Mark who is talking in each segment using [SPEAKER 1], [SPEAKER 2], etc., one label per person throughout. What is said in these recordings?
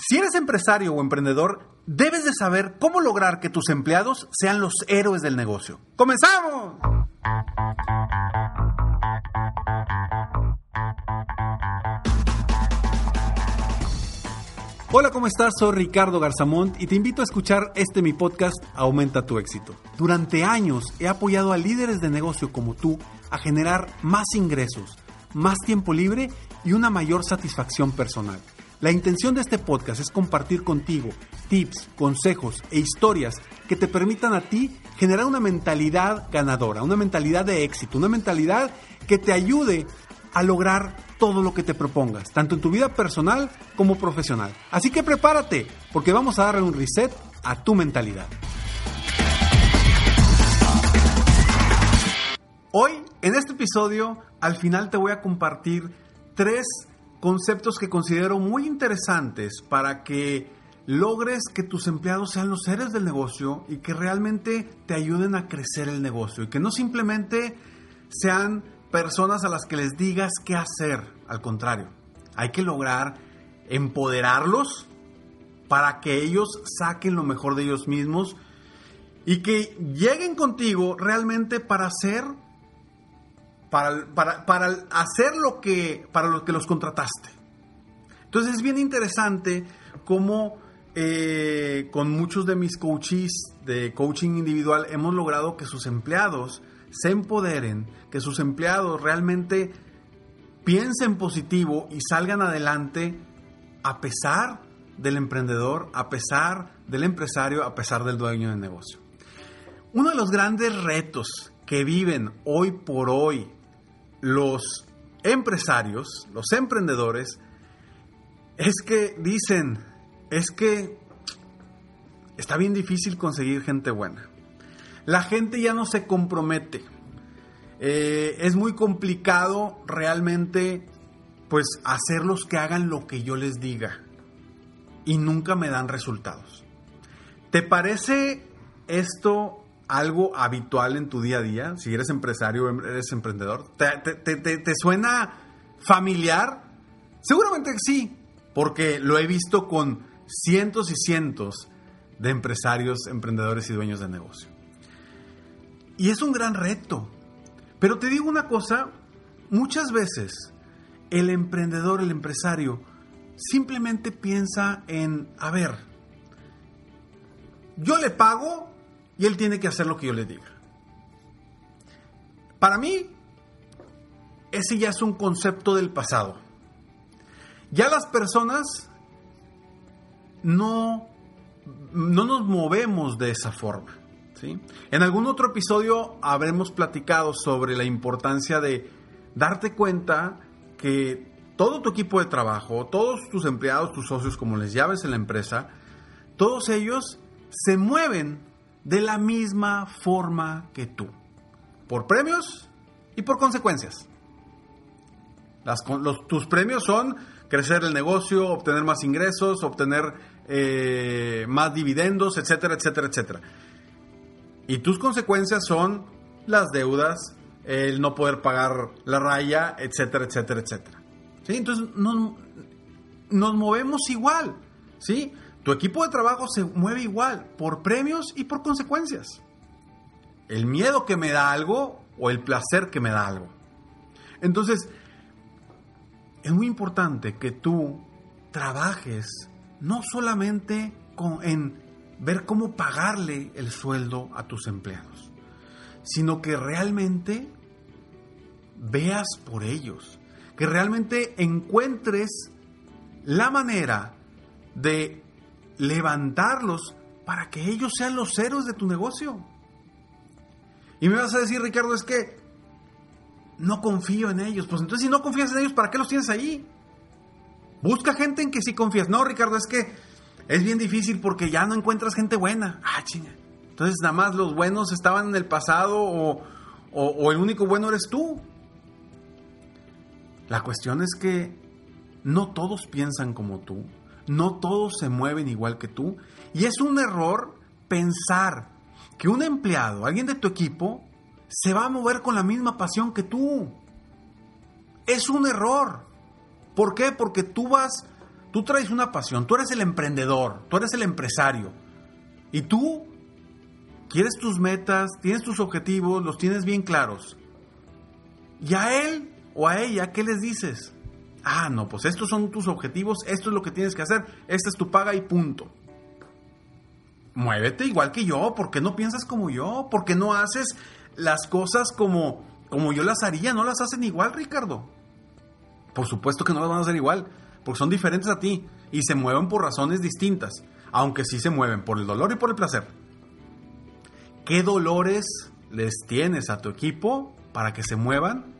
[SPEAKER 1] Si eres empresario o emprendedor, debes de saber cómo lograr que tus empleados sean los héroes del negocio. ¡Comenzamos! Hola, ¿cómo estás? Soy Ricardo Garzamont y te invito a escuchar este mi podcast Aumenta tu éxito. Durante años he apoyado a líderes de negocio como tú a generar más ingresos, más tiempo libre y una mayor satisfacción personal. La intención de este podcast es compartir contigo tips, consejos e historias que te permitan a ti generar una mentalidad ganadora, una mentalidad de éxito, una mentalidad que te ayude a lograr todo lo que te propongas, tanto en tu vida personal como profesional. Así que prepárate, porque vamos a darle un reset a tu mentalidad. Hoy, en este episodio, al final te voy a compartir tres conceptos que considero muy interesantes para que logres que tus empleados sean los seres del negocio y que realmente te ayuden a crecer el negocio y que no simplemente sean personas a las que les digas qué hacer. Al contrario, hay que lograr empoderarlos para que ellos saquen lo mejor de ellos mismos y que lleguen contigo realmente para hacer para, para, hacer lo que para lo que los contrataste. Entonces es bien interesante cómo eh, con muchos de mis coaches de coaching individual hemos logrado que sus empleados se empoderen, que sus empleados realmente piensen positivo y salgan adelante a pesar del emprendedor, a pesar del empresario, a pesar del dueño del negocio. Uno de los grandes retos que viven hoy por hoy los empresarios, los emprendedores, es que dicen, es que está bien difícil conseguir gente buena la gente ya no se compromete. Eh, es muy complicado realmente pues hacerlos que hagan lo que yo les diga y nunca me dan resultados. ¿Te parece esto algo habitual en tu día a día? Si eres empresario, eres emprendedor. ¿Te, suena familiar? Seguramente sí, porque lo he visto con cientos y cientos de empresarios, emprendedores y dueños de negocio. Y es un gran reto. Pero te digo una cosa, muchas veces el emprendedor, el empresario, simplemente piensa en, a ver, yo le pago y él tiene que hacer lo que yo le diga. Para mí, ese ya es un concepto del pasado. Ya las personas no, no nos movemos de esa forma. En algún otro episodio habremos platicado sobre la importancia de darte cuenta que todo tu equipo de trabajo, todos tus empleados, tus socios, como les llaves en la empresa, todos ellos se mueven de la misma forma que tú, por premios y por consecuencias. tus premios son crecer el negocio, obtener más ingresos, obtener eh, más dividendos, etcétera, etcétera, etcétera. Y tus consecuencias son las deudas, el no poder pagar la raya, etcétera, etcétera, etcétera. Entonces nos, nos movemos igual. ¿sí? Tu equipo de trabajo se mueve igual por premios y por consecuencias. El miedo que me da algo o el placer que me da algo. Entonces, es muy importante que tú trabajes no solamente con, en ver cómo pagarle el sueldo a tus empleados, sino que realmente veas por ellos, que realmente encuentres la manera de levantarlos para que ellos sean los héroes de tu negocio. Y me vas a decir, Ricardo, es que no confío en ellos. Pues entonces si no confías en ellos, ¿para qué los tienes ahí? Busca gente en que sí confías. No, Ricardo, es que es bien difícil porque ya no encuentras gente buena. Ah, chinga. Entonces nada más los buenos estaban en el pasado o, o el único bueno eres tú. La cuestión es que no todos piensan como tú, no todos se mueven igual que tú, y es un error pensar que un empleado, alguien de tu equipo, se va a mover con la misma pasión que tú. Es un error. ¿Por qué? Porque tú vas, tú traes una pasión, tú eres el emprendedor, tú eres el empresario, y tú quieres tus metas, tienes tus objetivos, los tienes bien claros. Y a él o a ella, ¿qué les dices? Ah, no, pues estos son tus objetivos, esto es lo que tienes que hacer, esta es tu paga y punto. Muévete igual que yo, ¿por qué no piensas como yo? ¿Por qué no haces las cosas como, como yo las haría? No las hacen igual, Ricardo. Por supuesto que no las van a hacer igual, porque son diferentes a ti y se mueven por razones distintas, aunque sí se mueven por el dolor y por el placer. ¿Qué dolores les tienes a tu equipo para que se muevan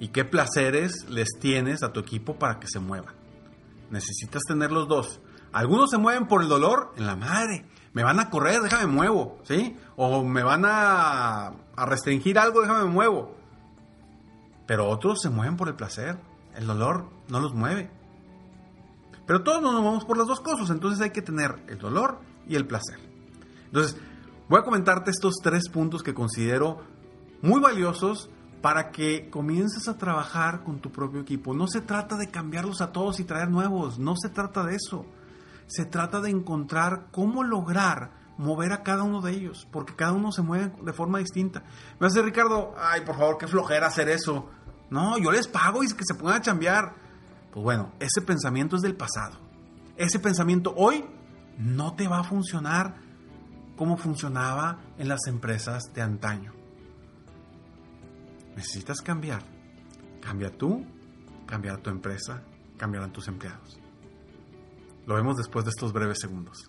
[SPEAKER 1] y qué placeres les tienes a tu equipo para que se muevan. Necesitas tener los dos. Algunos se mueven por el dolor en la madre. Me van a correr, déjame muevo, ¿sí? O me van a, a restringir algo, déjame muevo. Pero otros se mueven por el placer. El dolor no los mueve. Pero todos nos movemos por las dos cosas, entonces hay que tener el dolor y el placer. Entonces, voy a comentarte estos tres puntos que considero muy valiosos para que comiences a trabajar con tu propio equipo. No se trata de cambiarlos a todos y traer nuevos, no se trata de eso. Se trata de encontrar cómo lograr mover a cada uno de ellos, porque cada uno se mueve de forma distinta. Me hace Ricardo, ay, por favor, qué flojera hacer eso. No, yo les pago y que se puedan chambear. Pues bueno, ese pensamiento es del pasado. Ese pensamiento hoy no te va a funcionar como funcionaba en las empresas de antaño necesitas cambiar. Cambia tú, cambia tu empresa, cambiarán tus empleados. Lo vemos después de estos breves segundos.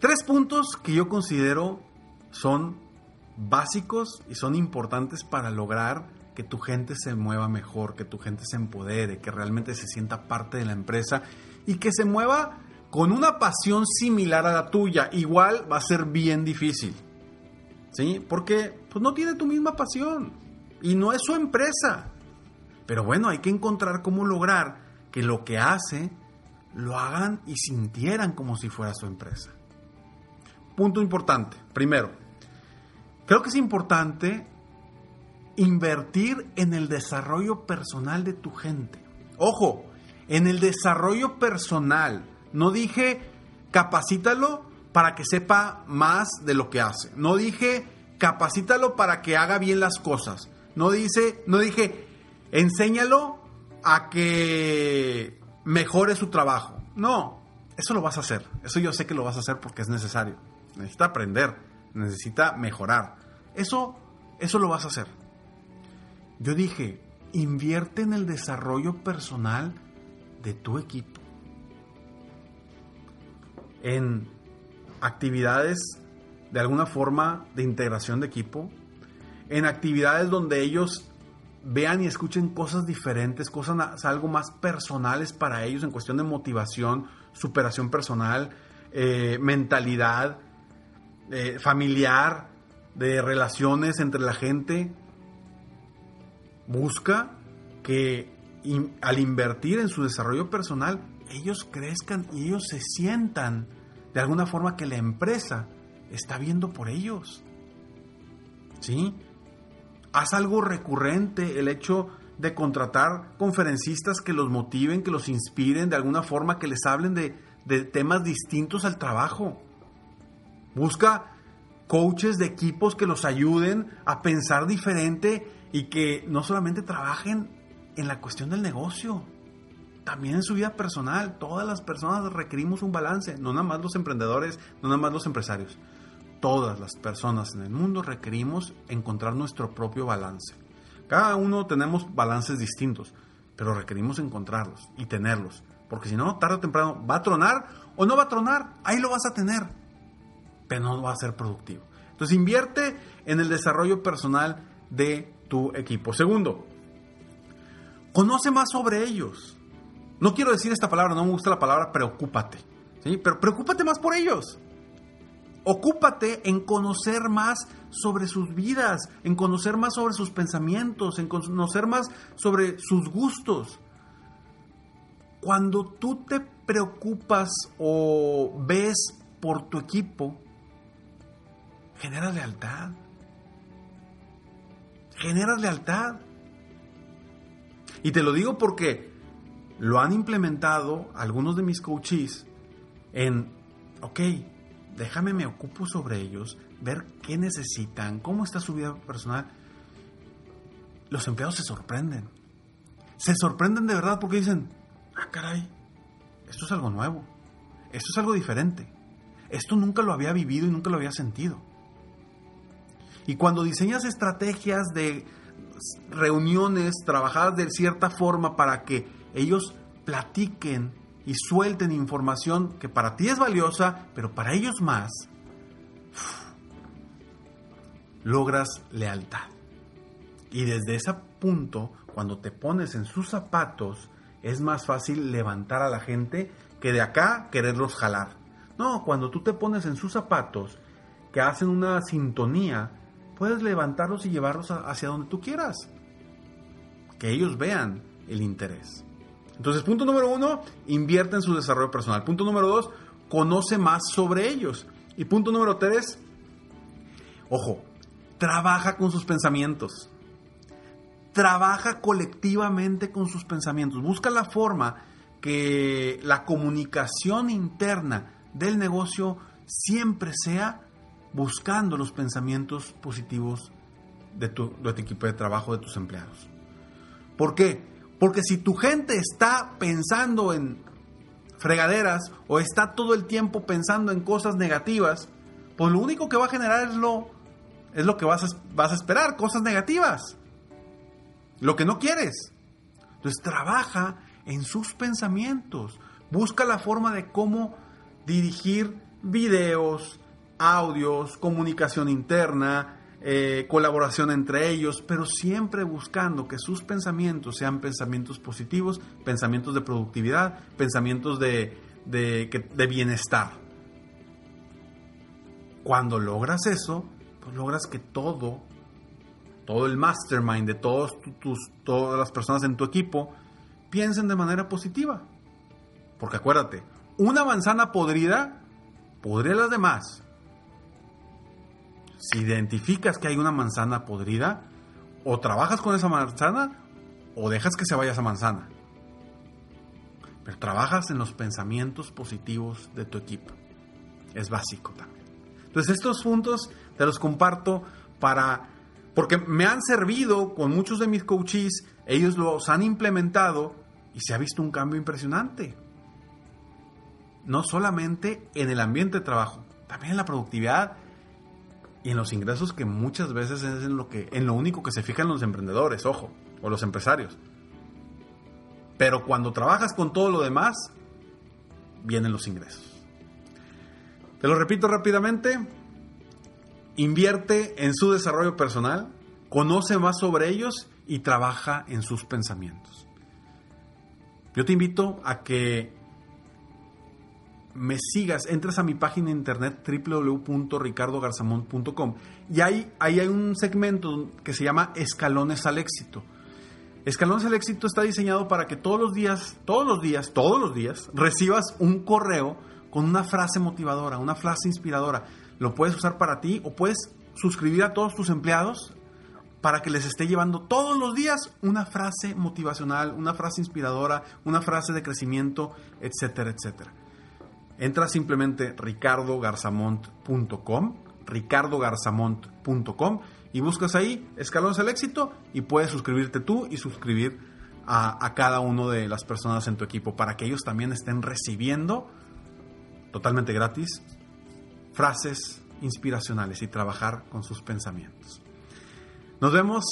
[SPEAKER 1] Tres puntos que yo considero son básicos y son importantes para lograr que tu gente se mueva mejor, que tu gente se empodere, que realmente se sienta parte de la empresa y que se mueva con una pasión similar a la tuya. Igual va a ser bien difícil. ¿Sí? Porque pues, no tiene tu misma pasión y no es su empresa. Pero bueno, hay que encontrar cómo lograr que lo que hace lo hagan y sintieran como si fuera su empresa. Punto importante. Primero, creo que es importante invertir en el desarrollo personal de tu gente. Ojo, en el desarrollo personal. No dije capacítalo para que sepa más de lo que hace. No dije capacítalo para que haga bien las cosas. No dice, no dije enséñalo a que mejore su trabajo. No, eso lo vas a hacer. Eso yo sé que lo vas a hacer porque es necesario. Necesita aprender, necesita mejorar. Eso eso lo vas a hacer. Yo dije, invierte en el desarrollo personal de tu equipo. En actividades de alguna forma de integración de equipo. En actividades donde ellos vean y escuchen cosas diferentes, cosas algo más personales para ellos en cuestión de motivación, superación personal, eh, mentalidad, familiar, de relaciones entre la gente busca que al invertir en su desarrollo personal, ellos crezcan y ellos se sientan de alguna forma que la empresa está viendo por ellos. ¿Sí? Haz algo recurrente el hecho de contratar conferencistas que los motiven, que los inspiren de alguna forma, que les hablen de, de temas distintos al trabajo. Busca coaches de equipos que los ayuden a pensar diferente y que no solamente trabajen en la cuestión del negocio, también en su vida personal. Todas las personas requerimos un balance, no nada más los emprendedores, no nada más los empresarios. Todas las personas en el mundo requerimos encontrar nuestro propio balance. Cada uno tenemos balances distintos, pero requerimos encontrarlos y tenerlos, porque si no, tarde o temprano va a tronar o no va a tronar, ahí lo vas a tener, pero no va a ser productivo. Entonces invierte en el desarrollo personal de tu equipo. Segundo, conoce más sobre ellos. No quiero decir esta palabra, no me gusta la palabra preocúpate, ¿sí? pero preocúpate más por ellos. Ocúpate en conocer más sobre sus vidas, en conocer más sobre sus pensamientos, en conocer más sobre sus gustos. Cuando tú te preocupas o ves por tu equipo, genera lealtad generas lealtad. Y te lo digo porque lo han implementado algunos de mis coaches en, ok, déjame me ocupo sobre ellos, ver qué necesitan, cómo está su vida personal. Los empleados se sorprenden. Se sorprenden de verdad porque dicen, ah, caray, esto es algo nuevo, esto es algo diferente, esto nunca lo había vivido y nunca lo había sentido. Y cuando diseñas estrategias de reuniones trabajadas de cierta forma para que ellos platiquen y suelten información que para ti es valiosa, pero para ellos más, logras lealtad. Y desde ese punto, cuando te pones en sus zapatos, es más fácil levantar a la gente que de acá quererlos jalar. No, cuando tú te pones en sus zapatos, que hacen una sintonía, puedes levantarlos y llevarlos hacia donde tú quieras. Que ellos vean el interés. Entonces, punto número uno, invierte en su desarrollo personal. Punto número dos, conoce más sobre ellos. Y punto número tres, ojo, trabaja con sus pensamientos. Trabaja colectivamente con sus pensamientos. Busca la forma que la comunicación interna del negocio siempre sea buscando los pensamientos positivos de tu, equipo de trabajo, de tus empleados. ¿Por qué? Porque si tu gente está pensando en fregaderas o está todo el tiempo pensando en cosas negativas, pues lo único que va a generar es lo, es lo que vas vas a esperar, cosas negativas. Lo que no quieres. Entonces trabaja en sus pensamientos. Busca la forma de cómo dirigir videos, audios, comunicación interna, eh, colaboración entre ellos, pero siempre buscando que sus pensamientos sean pensamientos positivos, pensamientos de productividad, pensamientos de, de, de bienestar. Cuando logras eso, pues logras que todo, todo el mastermind de todos tu- tus, todas las personas en tu equipo piensen de manera positiva. Porque acuérdate, una manzana podrida podría las demás. Si identificas que hay una manzana podrida, o trabajas con esa manzana o dejas que se vaya esa manzana. Pero trabajas en los pensamientos positivos de tu equipo. Es básico también. Entonces estos puntos te los comparto para porque me han servido con muchos de mis coaches, ellos los han implementado y se ha visto un cambio impresionante. No solamente en el ambiente de trabajo, también en la productividad y en los ingresos que muchas veces es en lo que en lo único que se fijan los emprendedores, ojo, o los empresarios. Pero cuando trabajas con todo lo demás, vienen los ingresos. Te lo repito rápidamente, invierte en su desarrollo personal, conoce más sobre ellos y trabaja en sus pensamientos. Yo te invito a que me sigas, entres a mi página de internet www.ricardogarzamont.com y ahí, ahí hay un segmento que se llama Escalones al éxito. Escalones al éxito está diseñado para que todos los días, todos los días, todos los días recibas un correo con una frase motivadora, una frase inspiradora. Lo puedes usar para ti o puedes suscribir a todos tus empleados para que les esté llevando todos los días una frase motivacional, una frase inspiradora, una frase de crecimiento, etcétera, etcétera. Entra simplemente ricardogarzamont.com, ricardogarzamont.com y buscas ahí Escalones al Éxito y puedes suscribirte tú y suscribir a, a cada uno de las personas en tu equipo para que ellos también estén recibiendo totalmente gratis frases inspiracionales y trabajar con sus pensamientos. Nos vemos.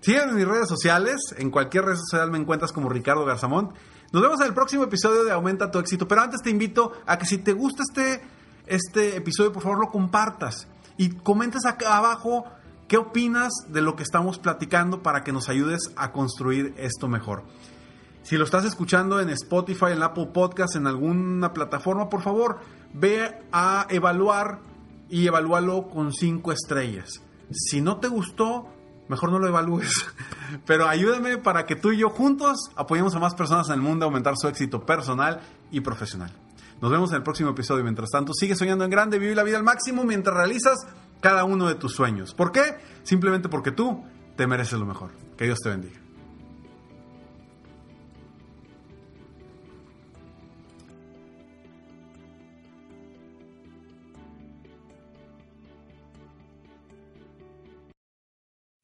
[SPEAKER 1] Sígueme en mis redes sociales. En cualquier red social me encuentras como Ricardo Garzamont. Nos vemos en el próximo episodio de Aumenta tu éxito. Pero antes te invito a que si te gusta este, este episodio, por favor lo compartas. Y comentes acá abajo qué opinas de lo que estamos platicando para que nos ayudes a construir esto mejor. Si lo estás escuchando en Spotify, en Apple Podcast, en alguna plataforma, por favor, ve a evaluar y evalúalo con cinco estrellas. Si no te gustó, mejor no lo evalúes. Pero ayúdame para que tú y yo juntos apoyemos a más personas en el mundo a aumentar su éxito personal y profesional. Nos vemos en el próximo episodio. Mientras tanto, sigue soñando en grande, vive la vida al máximo mientras realizas cada uno de tus sueños. ¿Por qué? Simplemente porque tú te mereces lo mejor. Que Dios te bendiga.